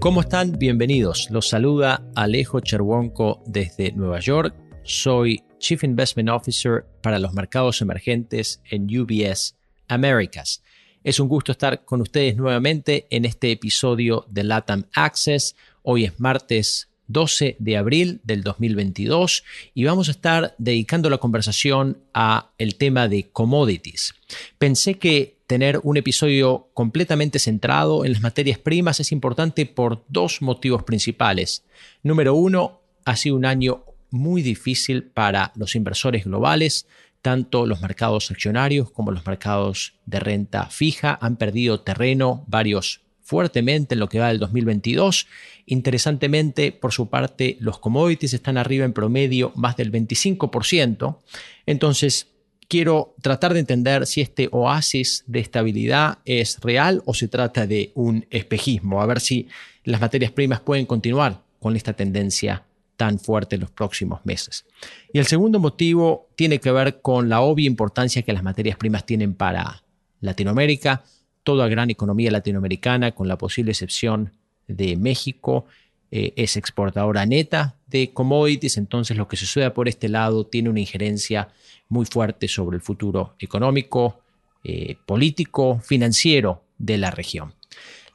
¿Cómo están? Bienvenidos. Los saluda Alejo Cherwonko desde Nueva York. Soy Chief Investment Officer para los mercados emergentes en UBS Americas. Es un gusto estar con ustedes nuevamente en este episodio de LATAM Access. Hoy es martes 12 de abril del 2022 y vamos a estar dedicando la conversación a el tema de commodities. Pensé que tener un episodio completamente centrado en las materias primas es importante por dos motivos principales. Número uno, ha sido un año muy difícil para los inversores globales, tanto los mercados accionarios como los mercados de renta fija han perdido terreno varios fuertemente en lo que va del 2022. Interesantemente, por su parte, los commodities están arriba en promedio más del 25%. Entonces, quiero tratar de entender si este oasis de estabilidad es real o se trata de un espejismo, a ver si las materias primas pueden continuar con esta tendencia tan fuerte en los próximos meses. Y el segundo motivo tiene que ver con la obvia importancia que las materias primas tienen para Latinoamérica, toda gran economía latinoamericana, con la posible excepción de México, eh, es exportadora neta de commodities, entonces lo que suceda por este lado tiene una injerencia muy fuerte sobre el futuro económico, eh, político, financiero de la región.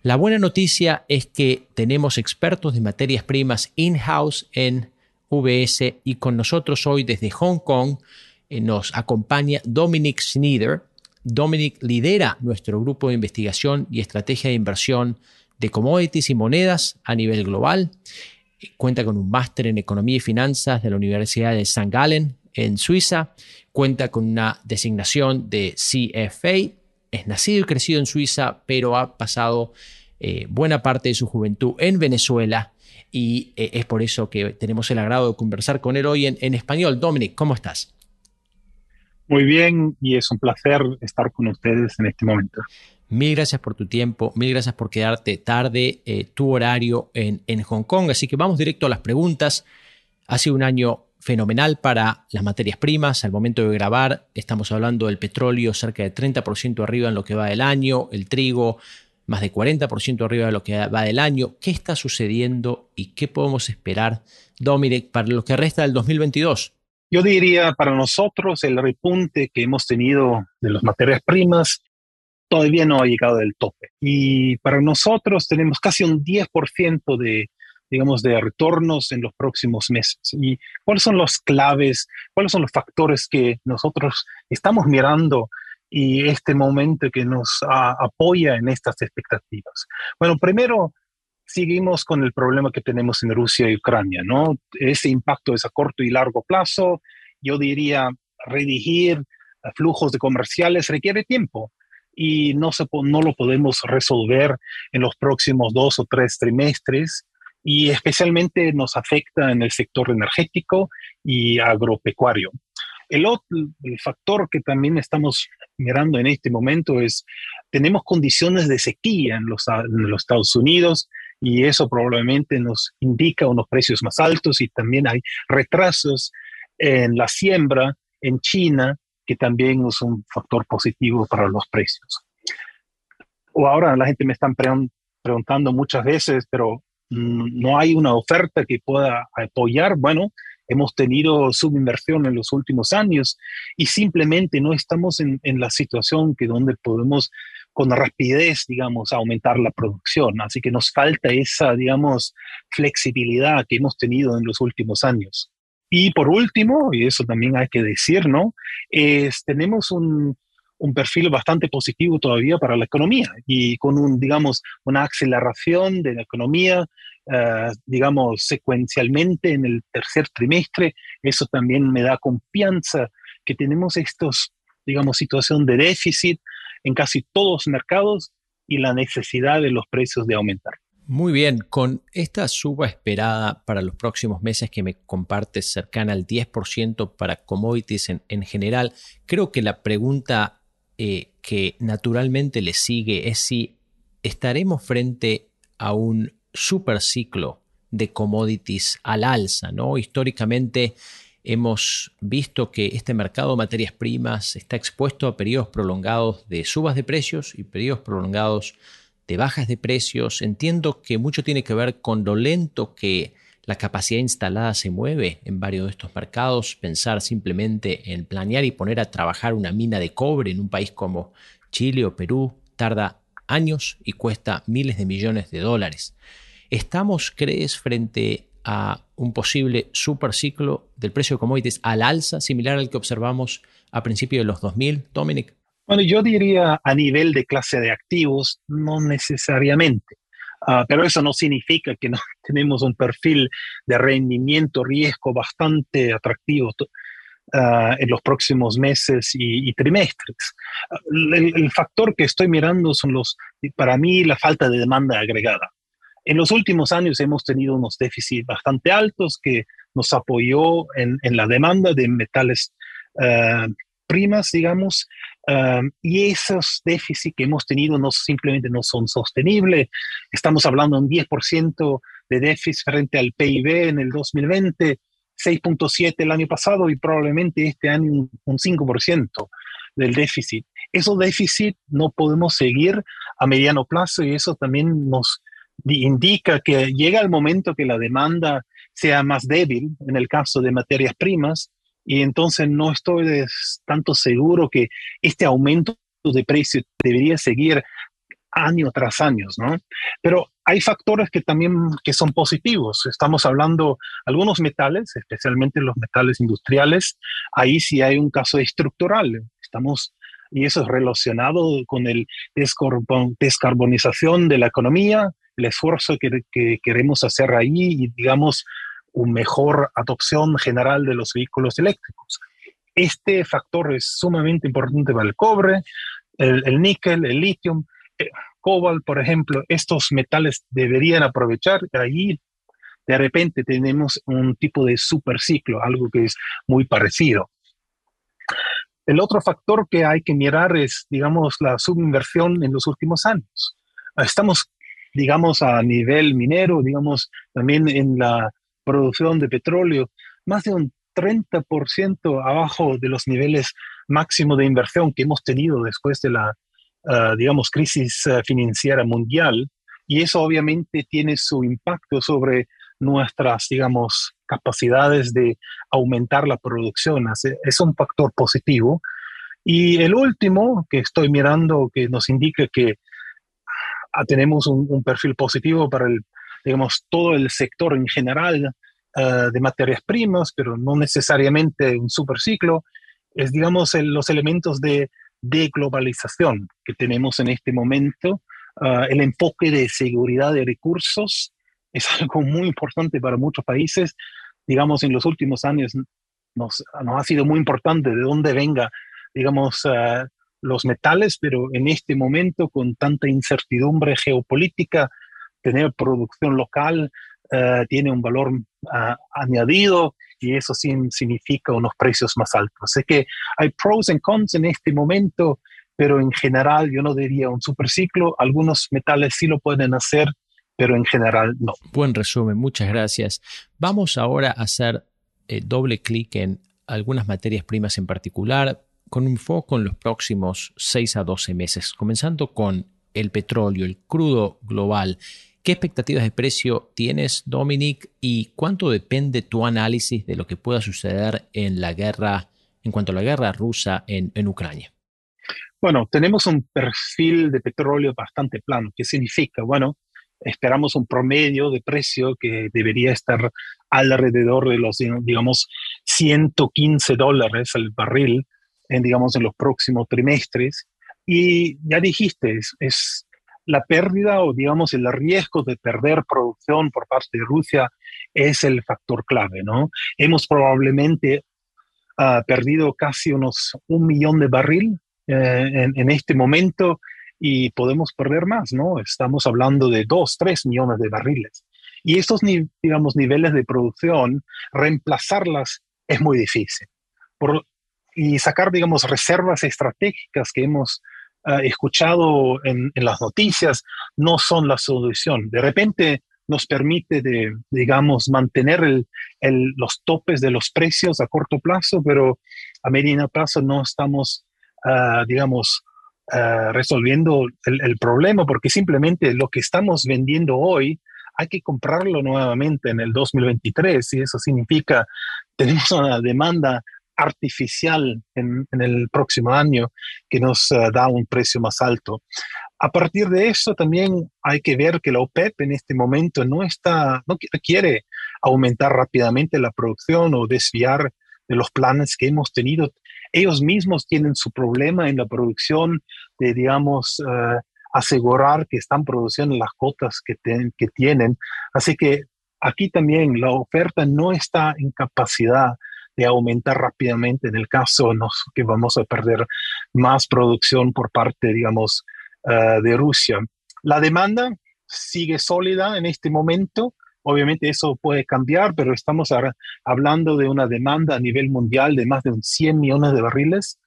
La buena noticia es que tenemos expertos de materias primas in-house en VS y con nosotros hoy desde Hong Kong eh, nos acompaña Dominic Schneider, Dominic lidera nuestro grupo de investigación y estrategia de inversión de commodities y monedas a nivel global. Cuenta con un máster en economía y finanzas de la Universidad de St. Gallen en Suiza. Cuenta con una designación de CFA. Es nacido y crecido en Suiza, pero ha pasado eh, buena parte de su juventud en Venezuela y eh, es por eso que tenemos el agrado de conversar con él hoy en, en español. Dominic, ¿cómo estás? Muy bien y es un placer estar con ustedes en este momento. Mil gracias por tu tiempo, mil gracias por quedarte tarde, eh, tu horario en, en Hong Kong. Así que vamos directo a las preguntas. Ha sido un año fenomenal para las materias primas. Al momento de grabar estamos hablando del petróleo cerca de 30% arriba en lo que va del año, el trigo más de 40% arriba de lo que va del año. ¿Qué está sucediendo y qué podemos esperar, Dominic, para lo que resta del 2022? Yo diría para nosotros el repunte que hemos tenido de las materias primas todavía no ha llegado del tope. Y para nosotros tenemos casi un 10% de, digamos, de retornos en los próximos meses. ¿Y cuáles son las claves? ¿Cuáles son los factores que nosotros estamos mirando y este momento que nos apoya en estas expectativas? Bueno, primero, seguimos con el problema que tenemos en Rusia y Ucrania, ¿no? Ese impacto es a corto y largo plazo. Yo diría, redigir flujos de comerciales requiere tiempo y no, se, no lo podemos resolver en los próximos dos o tres trimestres y especialmente nos afecta en el sector energético y agropecuario. El otro el factor que también estamos mirando en este momento es, tenemos condiciones de sequía en los, en los Estados Unidos y eso probablemente nos indica unos precios más altos y también hay retrasos en la siembra en China, que también es un factor positivo para los precios. O ahora la gente me está preguntando muchas veces, pero mm, no hay una oferta que pueda apoyar. Bueno, hemos tenido subinversión en los últimos años y simplemente no estamos en, en la situación que donde podemos con rapidez, digamos, aumentar la producción. Así que nos falta esa, digamos, flexibilidad que hemos tenido en los últimos años. Y por último, y eso también hay que decir, ¿no? Es, tenemos un, un perfil bastante positivo todavía para la economía y con un, digamos, una aceleración de la economía, uh, digamos, secuencialmente en el tercer trimestre. Eso también me da confianza que tenemos estos, digamos, situación de déficit en casi todos los mercados y la necesidad de los precios de aumentar. Muy bien, con esta suba esperada para los próximos meses que me compartes cercana al 10% para commodities en, en, general, creo que la pregunta eh, que naturalmente le sigue es si estaremos frente a un super ciclo de commodities al alza, ¿no? Históricamente Hemos visto que este mercado de materias primas está expuesto a periodos prolongados de subas de precios y periodos prolongados de bajas de precios. Entiendo que mucho tiene que ver con lo lento que la capacidad instalada se mueve en varios de estos mercados. Pensar simplemente en planear y poner a trabajar una mina de cobre en un país como Chile o Perú tarda años y cuesta miles de millones de dólares. ¿Estamos, crees, frente a un posible superciclo del precio de commodities al alza, similar al que observamos a principios de los 2000, Dominic? Bueno, yo diría a nivel de clase de activos, no necesariamente. Ah, pero eso no significa que no tenemos un perfil de rendimiento, riesgo bastante atractivo ah, en los próximos meses y, trimestres. El, factor que estoy mirando son los, para mí, la falta de demanda agregada. En los últimos años hemos tenido unos déficits bastante altos que nos apoyó en, la demanda de metales ah, primas, digamos, y esos déficits que hemos tenido no simplemente no son sostenibles. Estamos hablando de un 10% de déficit frente al PIB en el 2020, 6.7 el año pasado y probablemente este año un, 5% del déficit. Esos déficits no podemos seguir a mediano plazo y eso también nos indica que llega el momento que la demanda sea más débil en el caso de materias primas y entonces no estoy tanto seguro que este aumento de precio debería seguir año tras año, ¿no? Pero hay factores que también que son positivos. Estamos hablando algunos metales, especialmente los metales industriales, ahí sí hay un caso estructural. Estamos y eso es relacionado con el descarbonización de la economía, el esfuerzo que, que queremos hacer ahí y digamos una mejor adopción general de los vehículos eléctricos. Este factor es sumamente importante para el cobre, el, níquel, el litio, el eh, cobalt, por ejemplo. Estos metales deberían aprovechar. Ahí de repente tenemos un tipo de superciclo, algo que es muy parecido. El otro factor que hay que mirar es, digamos, la subinversión en los últimos años. Estamos, digamos, a nivel minero, digamos, también en la producción de petróleo, más de un 30% abajo de los niveles máximos de inversión que hemos tenido después de la, ah, digamos, crisis ah, financiera mundial. Y eso obviamente tiene su impacto sobre nuestras, digamos, capacidades de aumentar la producción. Es un factor positivo. Y el último que estoy mirando que nos indica que ah, tenemos un perfil positivo para el digamos, todo el sector en general eh, de materias primas, pero no necesariamente un superciclo, es, digamos, los elementos de, de, globalización que tenemos en este momento. Eh, el enfoque de seguridad de recursos es algo muy importante para muchos países. Digamos, en los últimos años nos, nos ha sido muy importante de dónde venga, digamos, uh, los metales, pero en este momento, con tanta incertidumbre geopolítica, tener producción local eh, tiene un valor ah, añadido y eso sí significa unos precios más altos. Así que hay pros y cons en este momento, pero en general yo no diría un superciclo. Algunos metales sí lo pueden hacer, pero en general no. Buen resumen, muchas gracias. Vamos ahora a hacer eh, doble clic en algunas materias primas en particular, con un foco en los próximos 6 a 12 meses, comenzando con el petróleo, el crudo global. ¿Qué expectativas de precio tienes, Dominic? ¿Y cuánto depende tu análisis de lo que pueda suceder en la guerra, en cuanto a la guerra rusa en, Ucrania? Bueno, tenemos un perfil de petróleo bastante plano. ¿Qué significa? Bueno, esperamos un promedio de precio que debería estar alrededor de los, digamos, 115 dólares al barril en, digamos, en los próximos trimestres. Y ya dijiste, es la pérdida o digamos el riesgo de perder producción por parte de Rusia es el factor clave, ¿no? Hemos probablemente ah, perdido casi unos un millón de barril eh, en, este momento y podemos perder más, ¿no? Estamos hablando de dos, tres millones de barriles. Y estos, digamos, niveles de producción, reemplazarlas es muy difícil. Por, y sacar, digamos, reservas estratégicas que hemos escuchado en, las noticias no son la solución. De repente nos permite, digamos, mantener el, los topes de los precios a corto plazo, pero a mediano plazo no estamos, ah, digamos, eh, resolviendo el, problema, porque simplemente lo que estamos vendiendo hoy hay que comprarlo nuevamente en el 2023 y eso significa tenemos una demanda artificial en, el próximo año que nos eh, da un precio más alto. A partir de eso también hay que ver que la OPEP en este momento no está, no quiere aumentar rápidamente la producción o desviar de los planes que hemos tenido. Ellos mismos tienen su problema en la producción de, digamos, eh, asegurar que están produciendo las cotas que, que tienen. Así que aquí también la oferta no está en capacidad de aumentar rápidamente en el caso nos, que vamos a perder más producción por parte, digamos, eh, de Rusia. La demanda sigue sólida en este momento. Obviamente eso puede cambiar, pero estamos hablando de una demanda a nivel mundial de más de 100 millones de barriles.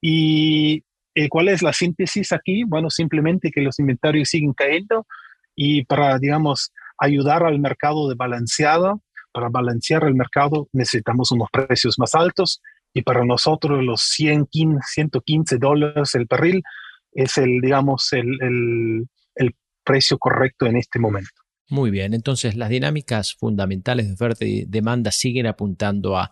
¿Y eh, cuál es la síntesis aquí? Bueno, simplemente que los inventarios siguen cayendo y para, digamos, ayudar al mercado de balanceado, para balancear el mercado necesitamos unos precios más altos y para nosotros los 100, 115 dólares el barril es el, digamos, el, el, precio correcto en este momento. Muy bien, entonces las dinámicas fundamentales de oferta y demanda siguen apuntando a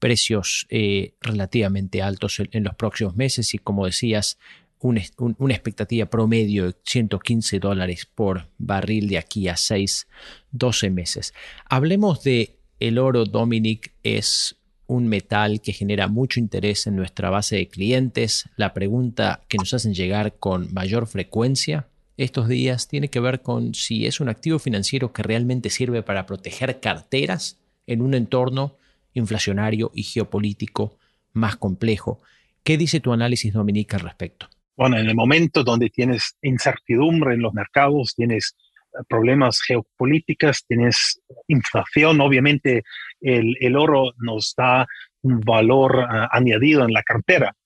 precios eh, relativamente altos en, los próximos meses y como decías, una expectativa promedio de 115 dólares por barril de aquí a 6, 12 meses. Hablemos de el oro, Dominic, es un metal que genera mucho interés en nuestra base de clientes. La pregunta que nos hacen llegar con mayor frecuencia estos días tiene que ver con si es un activo financiero que realmente sirve para proteger carteras en un entorno inflacionario y geopolítico más complejo. ¿Qué dice tu análisis, Dominic, al respecto? Bueno, en el momento donde tienes incertidumbre en los mercados, tienes eh, problemas geopolíticos, tienes inflación, obviamente el, oro nos da un valor eh, añadido en la cartera.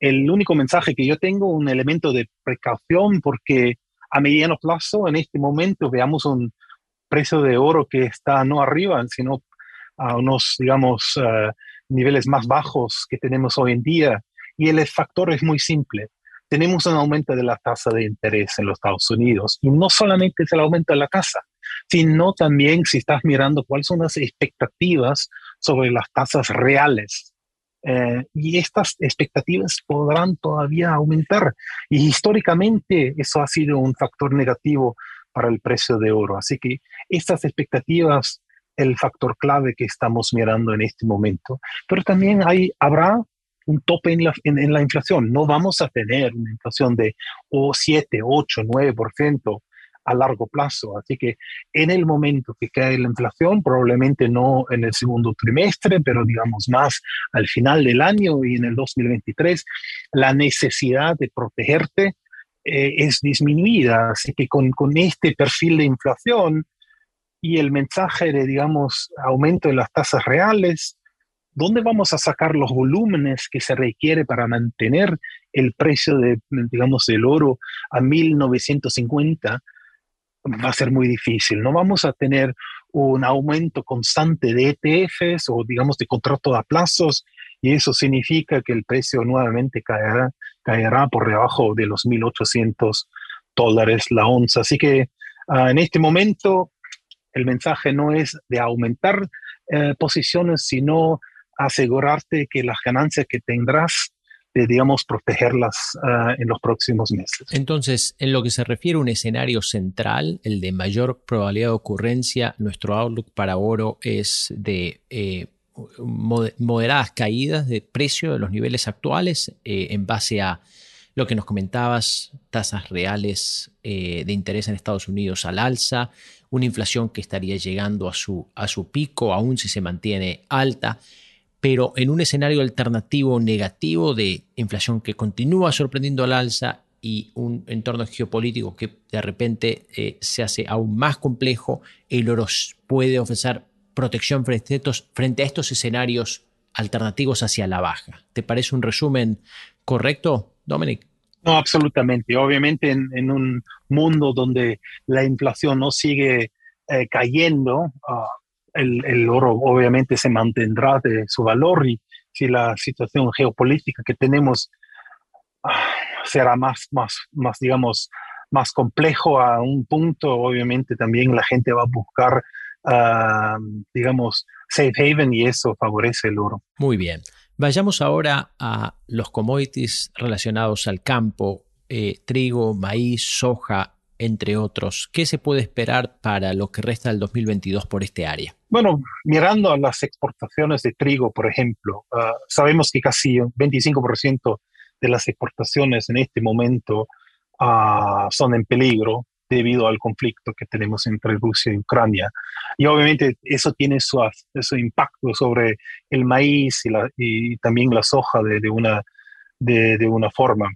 El único mensaje que yo tengo, un elemento de precaución, porque a mediano plazo, en este momento, veamos un precio de oro que está no arriba, sino a unos, digamos, eh, niveles más bajos que tenemos hoy en día. Y el factor es muy simple tenemos un aumento de la tasa de interés en los Estados Unidos y no solamente es el aumento de la tasa, sino también si estás mirando cuáles son las expectativas sobre las tasas reales. Eh, y estas expectativas podrán todavía aumentar. Y históricamente eso ha sido un factor negativo para el precio de oro. Así que estas expectativas, el factor clave que estamos mirando en este momento. Pero también hay, habrá un tope en la, en, la, inflación. No vamos a tener una inflación de o 7, 8, 9% a largo plazo. Así que en el momento que cae la inflación, probablemente no en el segundo trimestre, pero digamos más al final del año y en el 2023, la necesidad de protegerte eh, es disminuida. Así que con, con este perfil de inflación y el mensaje de, digamos, aumento de las tasas reales, ¿dónde vamos a sacar los volúmenes que se requiere para mantener el precio de, digamos, del oro a 1950? Va a ser muy difícil. No vamos a tener un aumento constante de ETFs o, digamos, de contratos a plazos y eso significa que el precio nuevamente caerá, caerá por debajo de los 1.800 dólares la onza. Así que ah, en este momento el mensaje no es de aumentar eh, posiciones, sino asegurarte que las ganancias que tendrás de, digamos, protegerlas ah, en los próximos meses. Entonces, en lo que se refiere a un escenario central, el de mayor probabilidad de ocurrencia, nuestro outlook para oro es de eh, moderadas caídas de precio de los niveles actuales eh, en base a lo que nos comentabas, tasas reales eh, de interés en Estados Unidos al alza, una inflación que estaría llegando a su, a su pico, aún si se mantiene alta pero en un escenario alternativo negativo de inflación que continúa sorprendiendo al alza y un entorno geopolítico que de repente eh, se hace aún más complejo, el oro puede ofrecer protección frente a, estos, escenarios alternativos hacia la baja. ¿Te parece un resumen correcto, Dominic? No, absolutamente. Obviamente en, un mundo donde la inflación no sigue eh, cayendo, ah, el, oro obviamente se mantendrá de su valor y si la situación geopolítica que tenemos ah, será más, más, más, digamos, más complejo a un punto. Obviamente también la gente va a buscar, ah, digamos, safe haven y eso favorece el oro. Muy bien. Vayamos ahora a los commodities relacionados al campo, eh, trigo, maíz, soja, entre otros. ¿Qué se puede esperar para lo que resta del 2022 por este área? Bueno, mirando a las exportaciones de trigo, por ejemplo, ah, sabemos que casi 25% de las exportaciones en este momento ah, son en peligro debido al conflicto que tenemos entre Rusia y Ucrania. Y obviamente eso tiene su, impacto sobre el maíz y, también la soja de, una, de, una forma.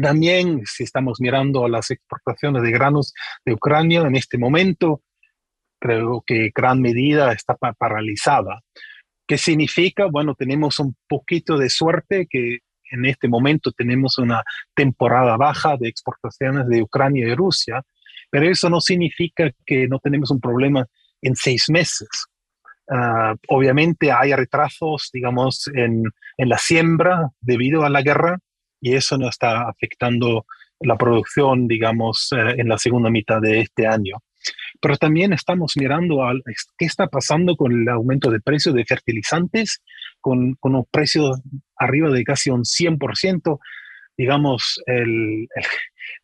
También, si estamos mirando a las exportaciones de granos de Ucrania en este momento, creo que gran medida está paralizada. ¿Qué significa? Bueno, tenemos un poquito de suerte que en este momento tenemos una temporada baja de exportaciones de Ucrania y Rusia, pero eso no significa que no tenemos un problema en seis meses. Ah, obviamente hay retrasos, digamos, en, en, la siembra debido a la guerra y eso no está afectando la producción, digamos, eh, en la segunda mitad de este año. Pero también estamos mirando a qué está pasando con el aumento de precios de fertilizantes, con, con un precio arriba de casi un 100%. Digamos, el,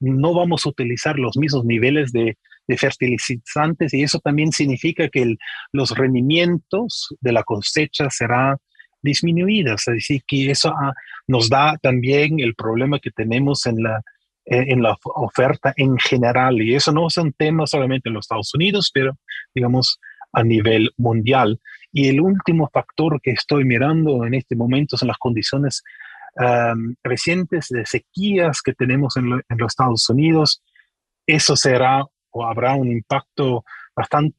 no vamos a utilizar los mismos niveles de, fertilizantes y eso también significa que los rendimientos de la cosecha serán disminuidas. Decir, que eso ah, nos da también el problema que tenemos en la, en la oferta en general. Y eso no es un tema solamente en los Estados Unidos, pero digamos a nivel mundial. Y el último factor que estoy mirando en este momento son las condiciones recientes de sequías que tenemos en, los Estados Unidos. Eso será o habrá un impacto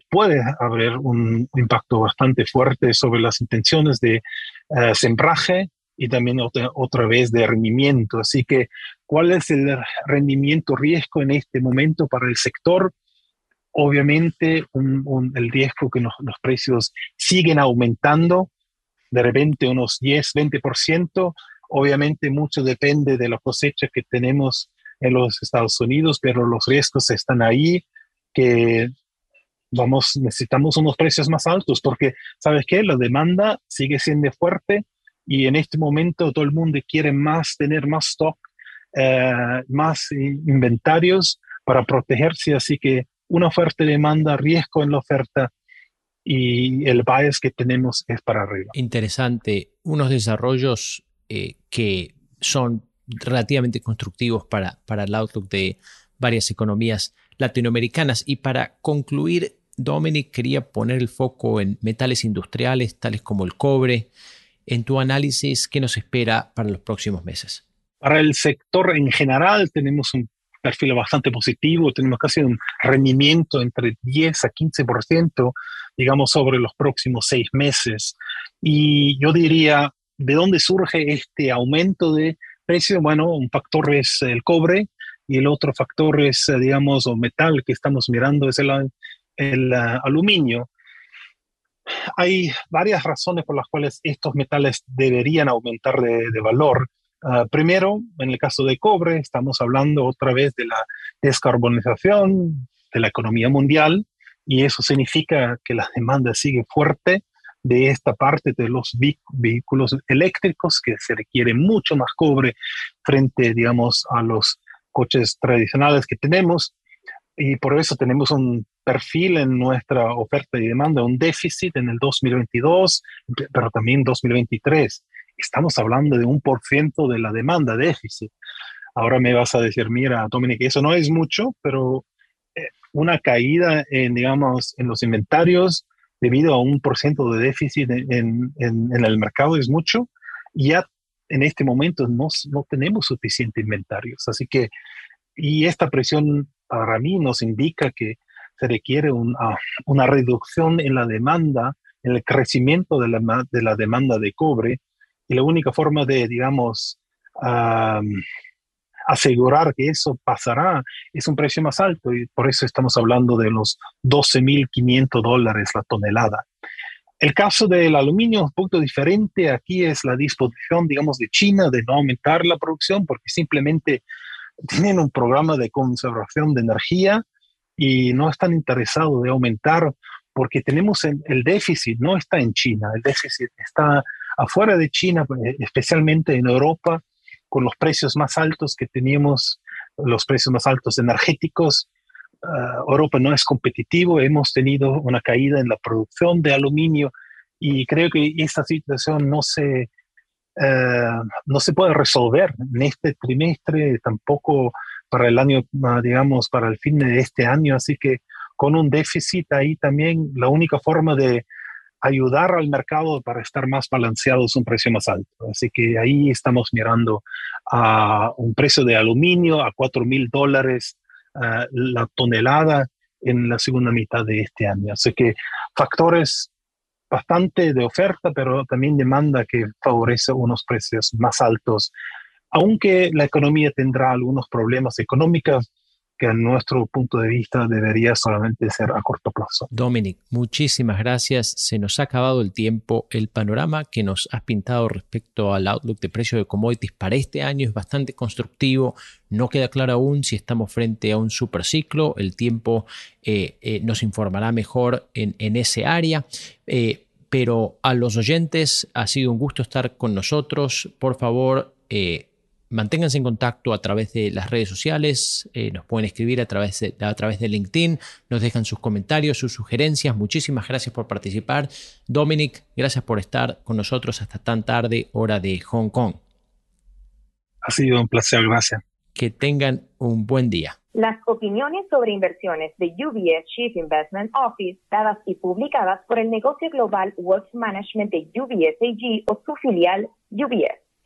puede haber un impacto bastante fuerte sobre las intenciones de uh, sembraje y también otra, otra vez de rendimiento. Así que, ¿cuál es el rendimiento riesgo en este momento para el sector? Obviamente, el riesgo que los precios siguen aumentando, de repente unos 10, 20%. Obviamente, mucho depende de la cosecha que tenemos en los Estados Unidos, pero los riesgos están ahí, que vamos, necesitamos unos precios más altos, porque, ¿sabes qué? La demanda sigue siendo fuerte y en este momento todo el mundo quiere más, tener más stock, eh, más inventarios para protegerse, así que una fuerte demanda, riesgo en la oferta y el bias que tenemos es para arriba. Interesante, unos desarrollos eh, que son relativamente constructivos para, para el outlook de varias economías latinoamericanas. Y para concluir, Dominic quería poner el foco en metales industriales tales como el cobre, en tu análisis, ¿qué nos espera para los próximos meses? Para el sector en general tenemos un perfil bastante positivo, tenemos casi un rendimiento entre 10 a 15%, digamos, sobre los próximos seis meses. Y yo diría, ¿de dónde surge este aumento de precio? Bueno, un factor es el cobre y el otro factor es, digamos, o metal que estamos mirando es el, el uh, aluminio hay varias razones por las cuales estos metales deberían aumentar de, valor. Ah, primero, en el caso de cobre, estamos hablando otra vez de la descarbonización de la economía mundial y eso significa que la demanda sigue fuerte de esta parte de los vehículos eléctricos que se requiere mucho más cobre frente, digamos, a los coches tradicionales que tenemos y por eso tenemos un perfil en nuestra oferta y demanda, un déficit en el 2022, pero también 2023. Estamos hablando de un por ciento de la demanda déficit. Ahora me vas a decir, mira, Dominic, eso no es mucho, pero eh, una caída en, digamos, en los inventarios debido a un por ciento de déficit en, en, el mercado es mucho. Ya en este momento no, no tenemos suficiente inventarios. Así que, y esta presión para mí nos indica que se requiere una, una reducción en la demanda, en el crecimiento de la, de la demanda de cobre. Y la única forma de, digamos, asegurar que eso pasará es un precio más alto y por eso estamos hablando de los 12.500 dólares la tonelada. El caso del aluminio un poco diferente. Aquí es la disposición, digamos, de China de no aumentar la producción porque simplemente tienen un programa de conservación de energía y no están interesados de aumentar porque tenemos el, déficit, no está en China, el déficit está afuera de China, especialmente en Europa, con los precios más altos que teníamos, los precios más altos energéticos. Ah, Europa no es competitivo, hemos tenido una caída en la producción de aluminio y creo que esta situación no se, eh, no se puede resolver en este trimestre, tampoco para el año, ah, digamos, para el fin de este año. Así que con un déficit ahí también, la única forma de ayudar al mercado para estar más balanceado es un precio más alto. Así que ahí estamos mirando a un precio de aluminio a 4 mil dólares ah, la tonelada en la segunda mitad de este año. Así que factores bastante de oferta, pero también demanda que favorece unos precios más altos, aunque la economía tendrá algunos problemas económicos que a nuestro punto de vista debería solamente ser a corto plazo. Dominic, muchísimas gracias. Se nos ha acabado el tiempo. El panorama que nos has pintado respecto al outlook de precio de commodities para este año es bastante constructivo. No queda claro aún si estamos frente a un superciclo. El tiempo eh, eh, nos informará mejor en, ese área. Eh, pero a los oyentes ha sido un gusto estar con nosotros. Por favor, manténganse en contacto a través de las redes sociales, eh, nos pueden escribir a través, de, a través de LinkedIn, nos dejan sus comentarios, sus sugerencias. Muchísimas gracias por participar. Dominic, gracias por estar con nosotros hasta tan tarde, hora de Hong Kong. Ha sido un placer, gracias. Que tengan un buen día. Las opiniones sobre inversiones de UBS Chief Investment Office, dadas y publicadas por el negocio global Wealth Management de UBS AG o su filial UBS